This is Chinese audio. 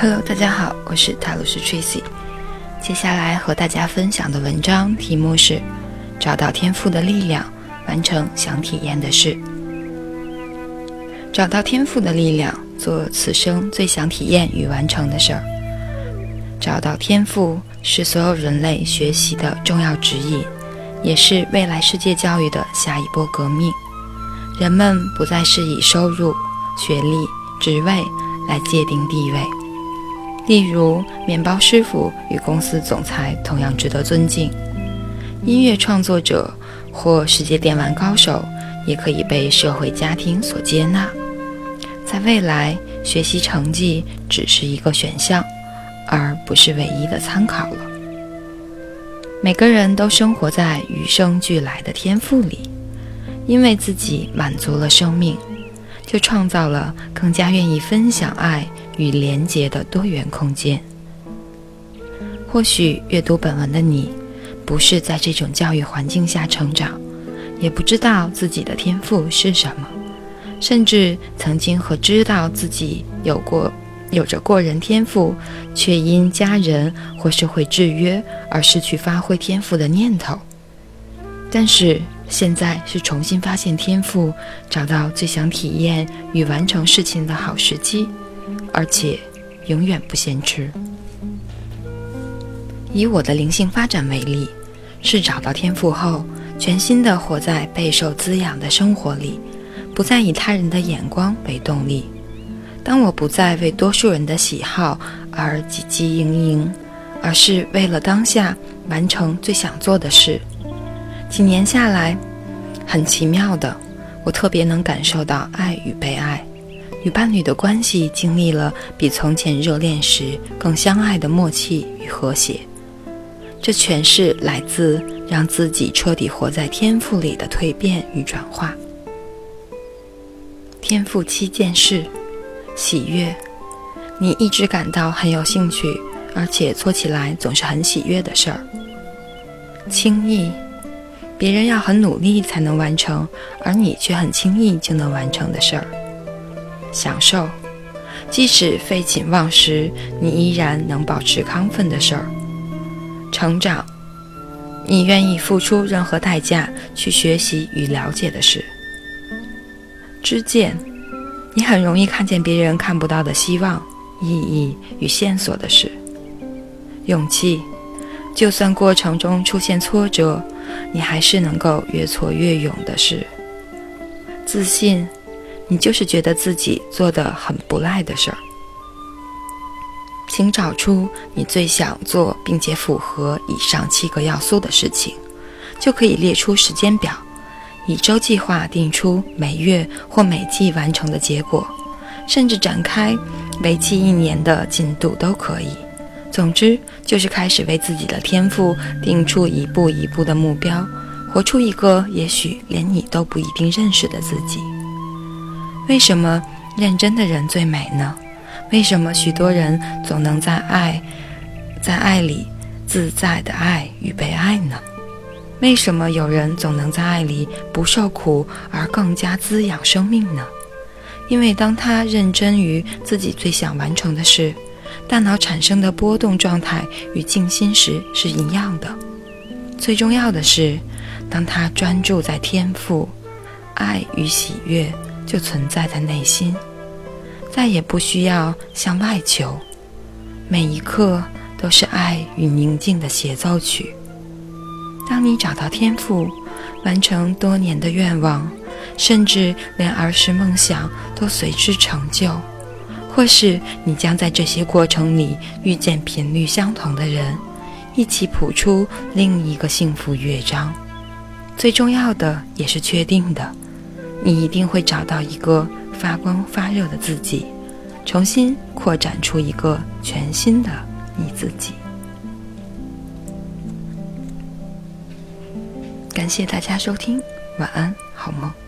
Hello，大家好，我是塔罗斯 Tracy。接下来和大家分享的文章题目是：找到天赋的力量，完成想体验的事。找到天赋的力量，做此生最想体验与完成的事儿。找到天赋是所有人类学习的重要指引，也是未来世界教育的下一波革命。人们不再是以收入、学历、职位来界定地位。例如，面包师傅与公司总裁同样值得尊敬。音乐创作者或世界电玩高手也可以被社会家庭所接纳。在未来，学习成绩只是一个选项，而不是唯一的参考了。每个人都生活在与生俱来的天赋里，因为自己满足了生命，就创造了更加愿意分享爱。与连结的多元空间。或许阅读本文的你，不是在这种教育环境下成长，也不知道自己的天赋是什么，甚至曾经和知道自己有过有着过人天赋，却因家人或社会制约而失去发挥天赋的念头。但是现在是重新发现天赋，找到最想体验与完成事情的好时机。而且，永远不嫌迟。以我的灵性发展为例，是找到天赋后，全心的活在备受滋养的生活里，不再以他人的眼光为动力。当我不再为多数人的喜好而汲汲营营，而是为了当下完成最想做的事。几年下来，很奇妙的，我特别能感受到爱与被爱。与伴侣的关系经历了比从前热恋时更相爱的默契与和谐，这全是来自让自己彻底活在天赋里的蜕变与转化。天赋七件事：喜悦，你一直感到很有兴趣，而且做起来总是很喜悦的事儿；轻易，别人要很努力才能完成，而你却很轻易就能完成的事儿。享受，即使废寝忘食，你依然能保持亢奋的事儿；成长，你愿意付出任何代价去学习与了解的事；知见，你很容易看见别人看不到的希望、意义与线索的事；勇气，就算过程中出现挫折，你还是能够越挫越勇的事；自信。你就是觉得自己做的很不赖的事儿，请找出你最想做并且符合以上七个要素的事情，就可以列出时间表，以周计划定出每月或每季完成的结果，甚至展开为期一年的进度都可以。总之，就是开始为自己的天赋定出一步一步的目标，活出一个也许连你都不一定认识的自己。为什么认真的人最美呢？为什么许多人总能在爱，在爱里自在的爱与被爱呢？为什么有人总能在爱里不受苦而更加滋养生命呢？因为当他认真于自己最想完成的事，大脑产生的波动状态与静心时是一样的。最重要的是，当他专注在天赋、爱与喜悦。就存在在内心，再也不需要向外求。每一刻都是爱与宁静的协奏曲。当你找到天赋，完成多年的愿望，甚至连儿时梦想都随之成就，或是你将在这些过程里遇见频率相同的人，一起谱出另一个幸福乐章。最重要的，也是确定的。你一定会找到一个发光发热的自己，重新扩展出一个全新的你自己。感谢大家收听，晚安，好梦。